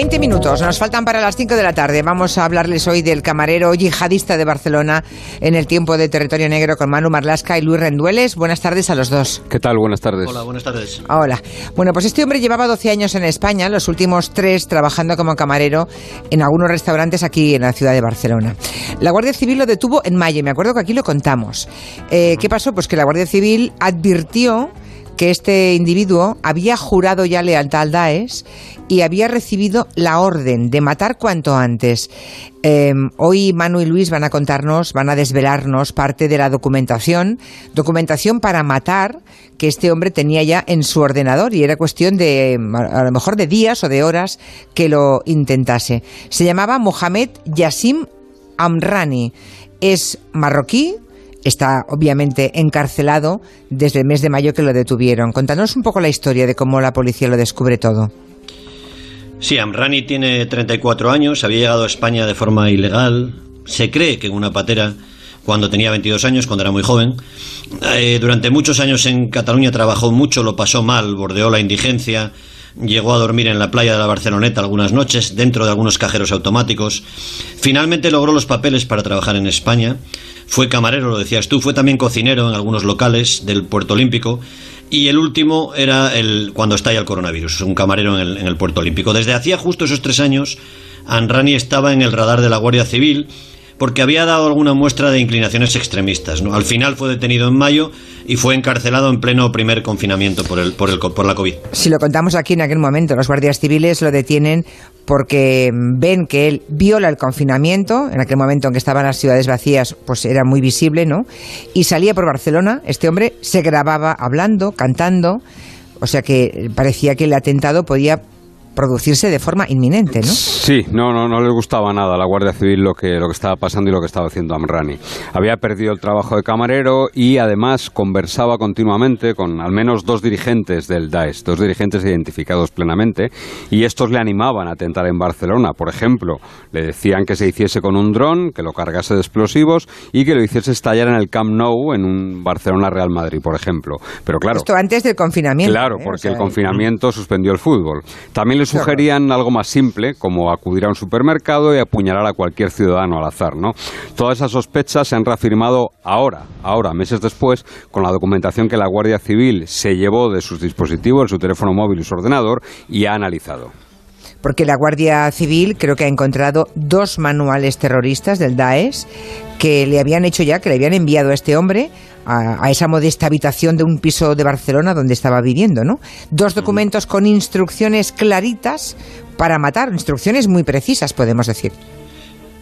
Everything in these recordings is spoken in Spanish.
20 minutos, nos faltan para las 5 de la tarde. Vamos a hablarles hoy del camarero yihadista de Barcelona en el tiempo de Territorio Negro con Manu Marlasca y Luis Rendueles. Buenas tardes a los dos. ¿Qué tal? Buenas tardes. Hola, buenas tardes. Hola. Bueno, pues este hombre llevaba 12 años en España, los últimos tres trabajando como camarero en algunos restaurantes aquí en la ciudad de Barcelona. La Guardia Civil lo detuvo en mayo, me acuerdo que aquí lo contamos. Eh, ¿Qué pasó? Pues que la Guardia Civil advirtió que este individuo había jurado ya lealtad al Daesh y había recibido la orden de matar cuanto antes. Eh, hoy Manu y Luis van a contarnos, van a desvelarnos parte de la documentación, documentación para matar que este hombre tenía ya en su ordenador y era cuestión de a lo mejor de días o de horas que lo intentase. Se llamaba Mohamed Yassim Amrani. Es marroquí, está obviamente encarcelado desde el mes de mayo que lo detuvieron. Contanos un poco la historia de cómo la policía lo descubre todo. Sí, Amrani tiene 34 años, había llegado a España de forma ilegal. Se cree que en una patera cuando tenía 22 años, cuando era muy joven. Eh, durante muchos años en Cataluña trabajó mucho, lo pasó mal, bordeó la indigencia, llegó a dormir en la playa de la Barceloneta algunas noches, dentro de algunos cajeros automáticos. Finalmente logró los papeles para trabajar en España. Fue camarero, lo decías tú, fue también cocinero en algunos locales del Puerto Olímpico. Y el último era el cuando estalla el coronavirus, un camarero en el, en el Puerto Olímpico. Desde hacía justo esos tres años, Anrani estaba en el radar de la Guardia Civil porque había dado alguna muestra de inclinaciones extremistas. Al final fue detenido en mayo y fue encarcelado en pleno primer confinamiento por, el, por, el, por la COVID. Si lo contamos aquí en aquel momento, los guardias civiles lo detienen porque ven que él viola el confinamiento, en aquel momento en que estaban las ciudades vacías, pues era muy visible, ¿no? Y salía por Barcelona, este hombre se grababa hablando, cantando, o sea que parecía que el atentado podía producirse de forma inminente, ¿no? Sí, no, no, no le gustaba nada a la Guardia Civil lo que, lo que estaba pasando y lo que estaba haciendo Amrani. Había perdido el trabajo de camarero y además conversaba continuamente con al menos dos dirigentes del Daesh, dos dirigentes identificados plenamente, y estos le animaban a atentar en Barcelona. Por ejemplo, le decían que se hiciese con un dron, que lo cargase de explosivos y que lo hiciese estallar en el Camp Nou, en un Barcelona-Real Madrid, por ejemplo. Pero claro. Esto antes del confinamiento. Claro, ¿eh? porque O sea, el confinamiento suspendió el fútbol. También le sugerían algo más simple, como acudir a un supermercado y apuñalar a cualquier ciudadano al azar, ¿no? Todas esas sospechas se han reafirmado ahora, ahora, meses después, con la documentación que la Guardia Civil se llevó de sus dispositivos, su teléfono móvil y su ordenador, y ha analizado. porque la Guardia Civil creo que ha encontrado dos manuales terroristas del Daesh que le habían hecho ya, que le habían enviado a este hombre a, a esa modesta habitación de un piso de Barcelona donde estaba viviendo, ¿no? Dos documentos con instrucciones claritas para matar, instrucciones muy precisas, podemos decir.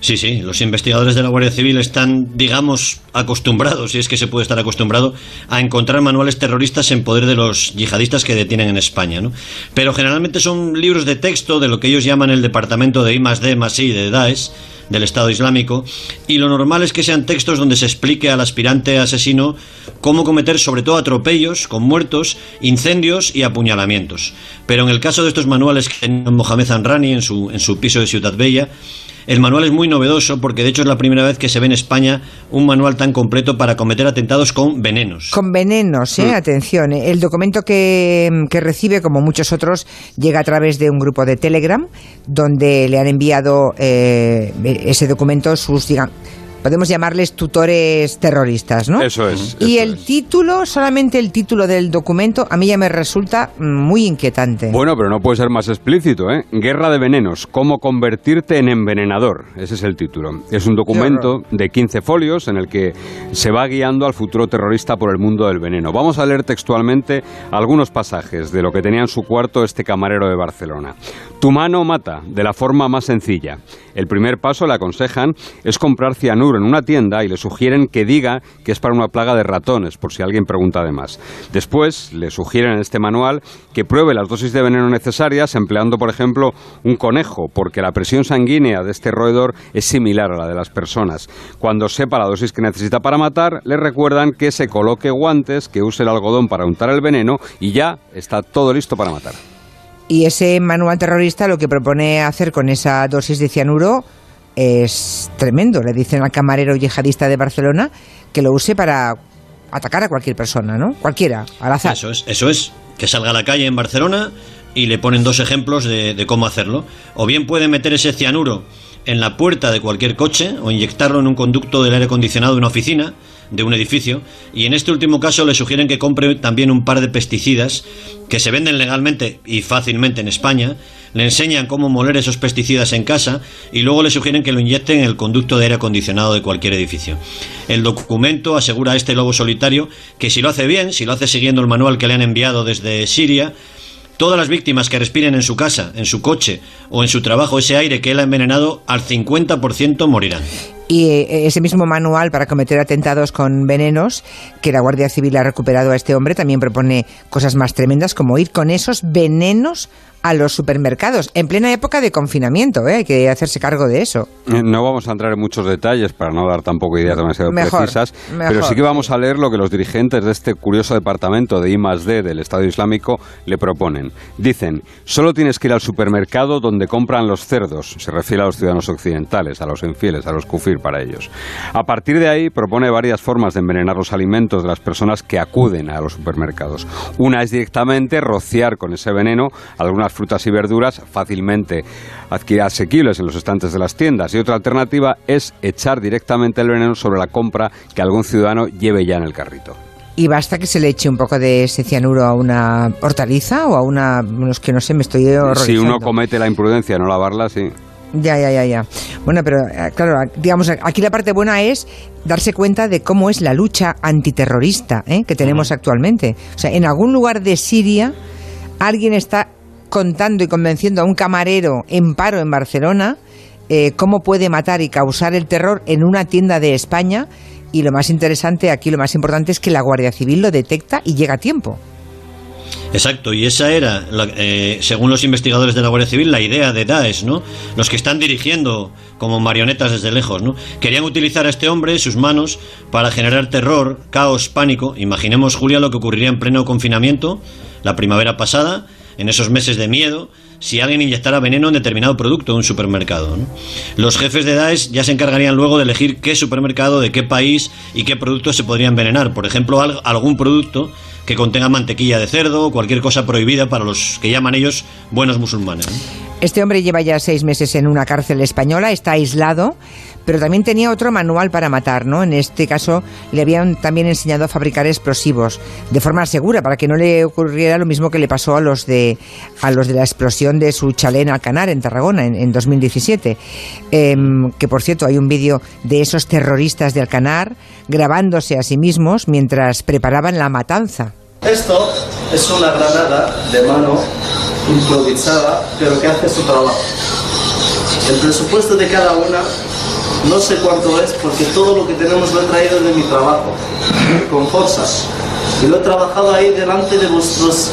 Sí, sí, los investigadores de la Guardia Civil están, digamos, acostumbrados, si es que se puede estar acostumbrado, a encontrar manuales terroristas en poder de los yihadistas que detienen en España, ¿no? Pero generalmente son libros de texto de lo que ellos llaman el departamento de I más D más I de Daesh, del Estado Islámico, y lo normal es que sean textos donde se explique al aspirante asesino cómo cometer sobre todo atropellos con muertos, incendios y apuñalamientos. Pero en el caso de estos manuales que tiene Mohamed Anrani en su, en su piso de Ciudad Bella, el manual es muy novedoso porque de hecho es la primera vez que se ve en España un manual tan completo para cometer atentados con venenos. Con venenos, ¿eh? Mm. Atención. ¿eh? El documento que, que recibe, como muchos otros, llega a través de un grupo de Telegram donde le han enviado eh, ese documento sus, digamos, podemos llamarles tutores terroristas, ¿no? Eso es. Y eso el es. título, solamente el título del documento, a mí ya me resulta mm, muy inquietante. Bueno, pero no puede ser más explícito, ¿eh? Guerra de venenos, cómo convertirte en envenenador. Ese es el título. Es un documento de 15 folios en el que se va guiando al futuro terrorista por el mundo del veneno. Vamos a leer textualmente algunos pasajes de lo que tenía en su cuarto este camarero de Barcelona. Tu mano mata, de la forma más sencilla. El primer paso, le aconsejan, es comprar cianuro en una tienda y le sugieren que diga que es para una plaga de ratones, por si alguien pregunta además. Después, le sugieren en este manual que pruebe las dosis de veneno necesarias empleando, por ejemplo, un conejo, porque la presión sanguínea de este roedor es similar a la de las personas. Cuando sepa la dosis que necesita para matar, le recuerdan que se coloque guantes, que use el algodón para untar el veneno y ya está todo listo para matar. Y ese manual terrorista lo que propone hacer con esa dosis de cianuro es tremendo. Le dicen al camarero yihadista de Barcelona que lo use para atacar a cualquier persona, ¿no? Cualquiera, al azar. Eso es, eso es. Que salga a la calle en Barcelona y le ponen dos ejemplos de, de cómo hacerlo. O bien puede meter ese cianuro en la puerta de cualquier coche o inyectarlo en un conducto del aire acondicionado de una oficina, de un edificio, y en este último caso le sugieren que compre también un par de pesticidas que se venden legalmente y fácilmente en España, le enseñan cómo moler esos pesticidas en casa y luego le sugieren que lo inyecten en el conducto de aire acondicionado de cualquier edificio. El documento asegura a este lobo solitario que si lo hace bien, si lo hace siguiendo el manual que le han enviado desde Siria, Todas las víctimas que respiren en su casa, en su coche o en su trabajo ese aire que él ha envenenado, al 50% morirán. Y eh, ese mismo manual para cometer atentados con venenos que la Guardia Civil ha recuperado a este hombre también propone cosas más tremendas como ir con esos venenos a los supermercados en plena época de confinamiento, ¿eh? hay que hacerse cargo de eso. Eh, no vamos a entrar en muchos detalles para no dar tampoco ideas demasiado precisas, pero sí que vamos a leer lo que los dirigentes de este curioso departamento de I+D del Estado Islámico le proponen. Dicen, solo tienes que ir al supermercado donde compran los cerdos, se refiere a los ciudadanos occidentales, a los infieles, a los kufir para ellos. A partir de ahí propone varias formas de envenenar los alimentos de las personas que acuden a los supermercados. Una es directamente rociar con ese veneno algunas frutas y verduras fácilmente asequibles en los estantes de las tiendas. Y otra alternativa es echar directamente el veneno sobre la compra que algún ciudadano lleve ya en el carrito. Y basta que se le eche un poco de ese cianuro a una hortaliza o a una... es que no sé, me estoy horrorizando. Si uno comete la imprudencia de no lavarla, sí. Ya, ya, ya, ya. Bueno, pero eh, claro, digamos, aquí la parte buena es darse cuenta de cómo es la lucha antiterrorista ¿eh? que tenemos actualmente. O sea, en algún lugar de Siria alguien está contando y convenciendo a un camarero en paro en Barcelona eh, cómo puede matar y causar el terror en una tienda de España. Y lo más interesante aquí, lo más importante es que la Guardia Civil lo detecta y llega a tiempo. Exacto, y esa era, eh, según los investigadores de la Guardia Civil, la idea de Daesh, ¿no? Los que están dirigiendo como marionetas desde lejos, ¿no? Querían utilizar a este hombre, sus manos, para generar terror, caos, pánico. Imaginemos, Julia, lo que ocurriría en pleno confinamiento la primavera pasada, en esos meses de miedo, si alguien inyectara veneno en determinado producto de un supermercado. Los jefes de Daesh ya se encargarían luego de elegir qué supermercado, de qué país y qué productos se podría envenenar. Por ejemplo, algún producto que contenga mantequilla de cerdo o cualquier cosa prohibida para los que llaman ellos buenos musulmanes. Este hombre lleva ya seis meses en una cárcel española, está aislado, pero también tenía otro manual para matar, ¿no? En este caso le habían también enseñado a fabricar explosivos de forma segura para que no le ocurriera lo mismo que le pasó a los de a los de la explosión de su chalet en Alcanar en Tarragona en, 2017. Em, que por cierto hay un vídeo de esos terroristas de Alcanar grabándose a sí mismos mientras preparaban la matanza. Esto es una granada de mano improvisada, pero que hace su trabajo. El presupuesto de cada una no sé cuánto es porque todo lo que tenemos lo he traído de mi trabajo, con fuerzas. Y lo he trabajado ahí delante de vuestros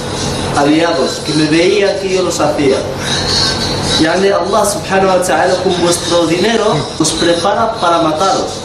aliados, que me veían que yo los hacía. Y Allah subhanahu wa ta'ala con vuestro dinero os prepara para mataros.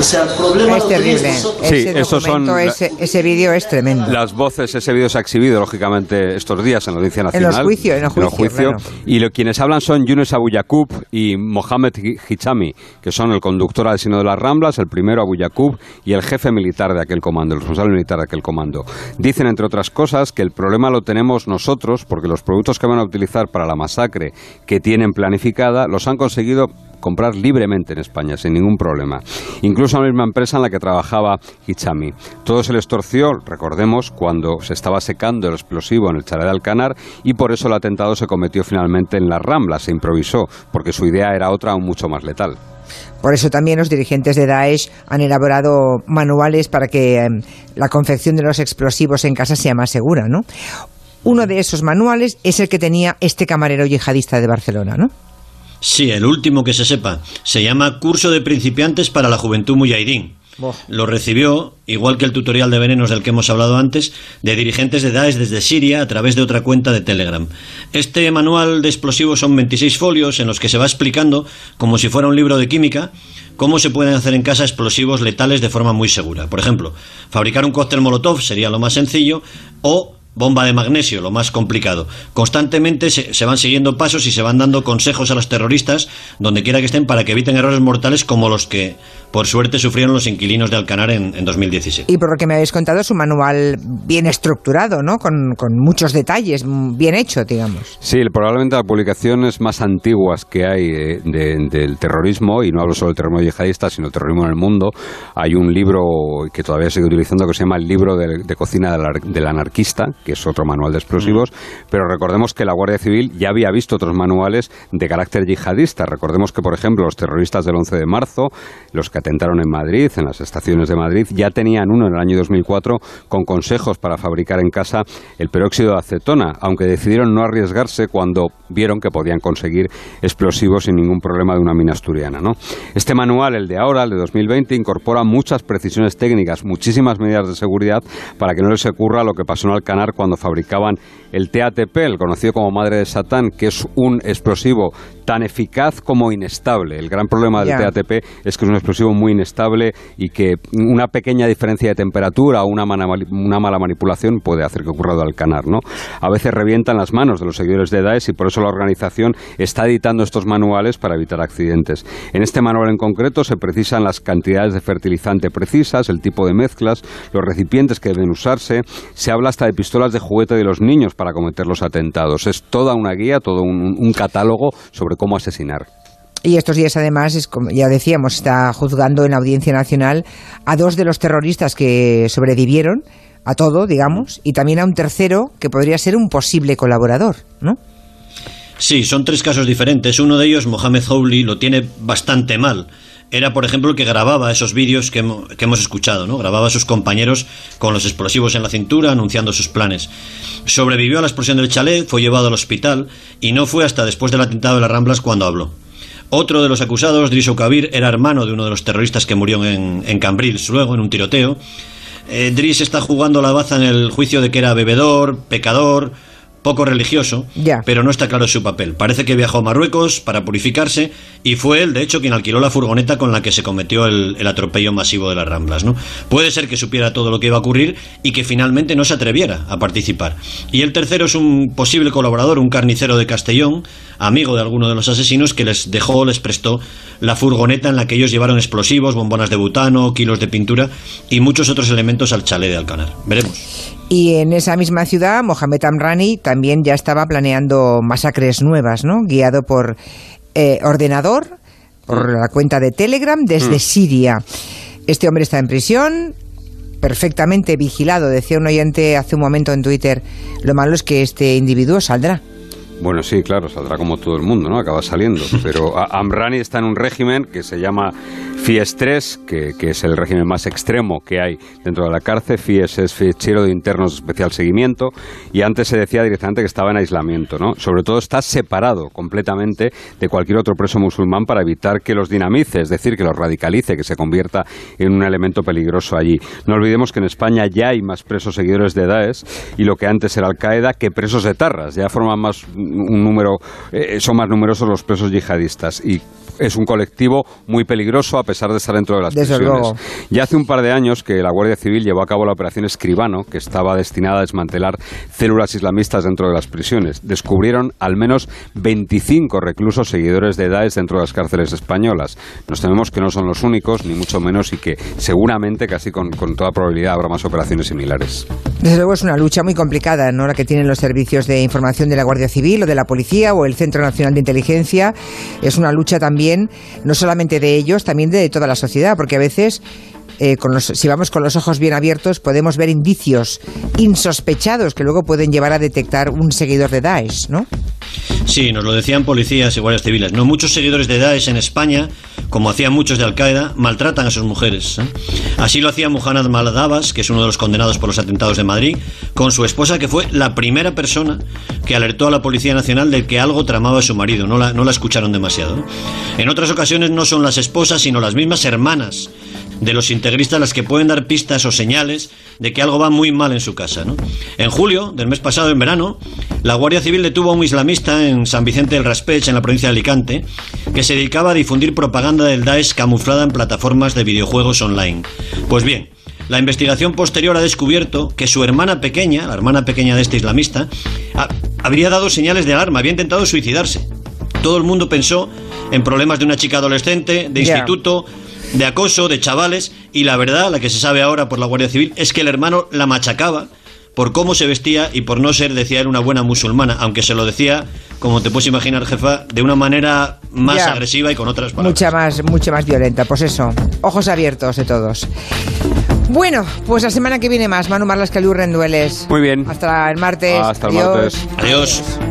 O sea, el problema es terrible. Ese son ese, vídeo es tremendo. Las voces, ese vídeo se ha exhibido lógicamente estos días en la Audiencia Nacional. En los juicios, en los juicios. Y lo, quienes hablan son Yunus Abu Yaqub y Mohamed Hichami, que son el conductor al Sino de las Ramblas, el primero Abu Yaqub y el jefe militar de aquel comando, el responsable militar de aquel comando. Dicen, entre otras cosas, que el problema lo tenemos nosotros porque los productos que van a utilizar para la masacre que tienen planificada los han conseguido comprar libremente en España, sin ningún problema. Incluso la misma empresa en la que trabajaba Hichami. Todo se les torció, recordemos, cuando se estaba secando el explosivo en el chalet de Alcanar y por eso el atentado se cometió finalmente en la Rambla, se improvisó, porque su idea era otra aún mucho más letal. Por eso también los dirigentes de Daesh han elaborado manuales para que em, la confección de los explosivos en casa sea más segura, ¿no? Uno de esos manuales es el que tenía este camarero yihadista de Barcelona, ¿no? Sí, el último que se sepa. Se llama Curso de Principiantes para la Juventud Lo recibió, igual que el tutorial de venenos del que hemos hablado antes, de dirigentes de Daesh desde Siria a través de otra cuenta de Telegram. Este manual de explosivos son 26 folios en los que se va explicando, como si fuera un libro de química, cómo se pueden hacer en casa explosivos letales de forma muy segura. Por ejemplo, fabricar un cóctel Molotov sería lo más sencillo, o bomba de magnesio, lo más complicado. Constantemente se, van siguiendo pasos y se van dando consejos a los terroristas, donde quiera que estén, para que eviten errores mortales como los que por suerte sufrieron los inquilinos de Alcanar en, en 2017. Y por lo que me habéis contado, es un manual bien estructurado, ¿no? Con, con muchos detalles, bien hecho, digamos. Sí, probablemente las publicaciones más antiguas que hay eh, del terrorismo, y no hablo solo del terrorismo yihadista, sino del terrorismo en el mundo, hay un libro que todavía sigue utilizando que se llama el libro de, cocina del, anarquista, que es otro manual de explosivos, mm. pero recordemos que la Guardia Civil ya había visto otros manuales de carácter yihadista. Recordemos que, por ejemplo, los terroristas del 11 de marzo, los que atentaron en Madrid, en las estaciones de Madrid, ya tenían uno en el año 2004 con consejos para fabricar en casa el peróxido de acetona, aunque decidieron no arriesgarse cuando vieron que podían conseguir explosivos sin ningún problema de una mina asturiana. ¿no? Este manual, el de ahora, el de 2020, incorpora muchas precisiones técnicas, muchísimas medidas de seguridad para que no les ocurra lo que pasó en Alcanar cuando fabricaban el TATP, el conocido como madre de Satán, que es un explosivo tan eficaz como inestable. El gran problema del TATP es que es un explosivo muy inestable y que una pequeña diferencia de temperatura o una, una mala manipulación puede hacer que ocurra de Alcanar. ¿no? A veces revientan las manos de los seguidores de Daesh y por eso la organización está editando estos manuales para evitar accidentes. En este manual en concreto se precisan las cantidades de fertilizante precisas, el tipo de mezclas, los recipientes que deben usarse. Se habla hasta de pistolas de juguete de los niños para cometer los atentados. Es toda una guía, todo un, un catálogo sobre cómo asesinar. Y estos días, además, es, como ya decíamos, está juzgando en Audiencia Nacional a dos de los terroristas que sobrevivieron a todo, digamos, y también a un tercero que podría ser un posible colaborador, ¿no? Sí, son tres casos diferentes. Uno de ellos, Mohamed Howley, lo tiene bastante mal. Era, por ejemplo, el que grababa esos vídeos que, que, hemos escuchado, ¿no? Grababa a sus compañeros con los explosivos en la cintura, anunciando sus planes. Sobrevivió a la explosión del chalet, fue llevado al hospital y no fue hasta después del atentado de las Ramblas cuando habló. Otro de los acusados, Driso Kabir, era hermano de uno de los terroristas que murió en, en Cambrils, luego en un tiroteo. Eh, Driss está jugando la baza en el juicio de que era bebedor, pecador, poco religioso, pero no está claro su papel. Parece que viajó a Marruecos para purificarse y fue él, de hecho, quien alquiló la furgoneta con la que se cometió el, atropello masivo de las Ramblas. ¿no? Puede ser que supiera todo lo que iba a ocurrir y que finalmente no se atreviera a participar. Y el tercero es un posible colaborador, un carnicero de Castellón, amigo de alguno de los asesinos, que les dejó, les prestó la furgoneta en la que ellos llevaron explosivos, bombonas de butano, kilos de pintura y muchos otros elementos al chalet de Alcanar. Veremos. Y en esa misma ciudad, Mohamed Amrani también ya estaba planeando masacres nuevas, ¿no? Guiado por eh, ordenador, por mm. la cuenta de Telegram desde mm. Siria. Este hombre está en prisión, perfectamente vigilado. Decía un oyente hace un momento en Twitter, lo malo es que este individuo saldrá. Bueno, sí, claro, saldrá como todo el mundo, ¿no? Acaba saliendo. Pero Amrani está en un régimen que se llama FIES 3, que, es el régimen más extremo que hay dentro de la cárcel. FIES es fichero de internos de especial seguimiento y antes se decía directamente que estaba en aislamiento, ¿no? Sobre todo está separado completamente de cualquier otro preso musulmán para evitar que los dinamice, es decir, que los radicalice, que se convierta en un elemento peligroso allí. No olvidemos que en España ya hay más presos seguidores de Daesh y lo que antes era Al-Qaeda que presos de Tarras. Ya forman más un número, eh, son más numerosos los presos yihadistas y es un colectivo muy peligroso a pesar de estar dentro de las prisiones. Ya hace un par de años que la Guardia Civil llevó a cabo la operación Escribano, que estaba destinada a desmantelar células islamistas dentro de las prisiones. Descubrieron al menos 25 reclusos seguidores de Daesh dentro de las cárceles españolas. Nos tememos que no son los únicos, ni mucho menos, y que seguramente, casi con, con toda probabilidad, habrá más operaciones similares. Desde luego es una lucha muy complicada, ¿no? La que tienen los servicios de información de la Guardia Civil o de la Policía o el Centro Nacional de Inteligencia. Es una lucha también, no solamente de ellos, también de toda la sociedad, porque a veces eh, si vamos con los ojos bien abiertos, podemos ver indicios insospechados que luego pueden llevar a detectar un seguidor de Daesh, ¿no? Sí, nos lo decían policías y guardias civiles. No muchos seguidores de Daesh en España, como hacían muchos de Al Qaeda, maltratan a sus mujeres. ¿eh? Así lo hacía Muhammad Maladabas, que es uno de los condenados por los atentados de Madrid, con su esposa, que fue la primera persona que alertó a la Policía Nacional de que algo tramaba su marido. No la, no la escucharon demasiado. En otras ocasiones no son las esposas, sino las mismas hermanas de los integristas las que pueden dar pistas o señales de que algo va muy mal en su casa. En julio del mes pasado, en verano, la Guardia Civil detuvo a un islamista en San Vicente del Raspech, en la provincia de Alicante, que se dedicaba a difundir propaganda del Daesh camuflada en plataformas de videojuegos online. Pues bien, la investigación posterior ha descubierto que su hermana pequeña, la hermana pequeña de este islamista, habría dado señales de alarma, había intentado suicidarse. Todo el mundo pensó en problemas de una chica adolescente, de instituto, de acoso de chavales y la verdad, la que se sabe ahora por la Guardia Civil, es que el hermano la machacaba por cómo se vestía y por no ser, decía él, una buena musulmana, aunque se lo decía, como te puedes imaginar, jefa, de una manera más Ya. agresiva y con otras palabras. Mucha más, mucho más violenta. Pues eso, ojos abiertos de todos. Bueno, pues la semana que viene más, Manu Marlas Caliu Rendueles. Muy bien. Hasta el martes. Hasta el Adiós. martes. Adiós.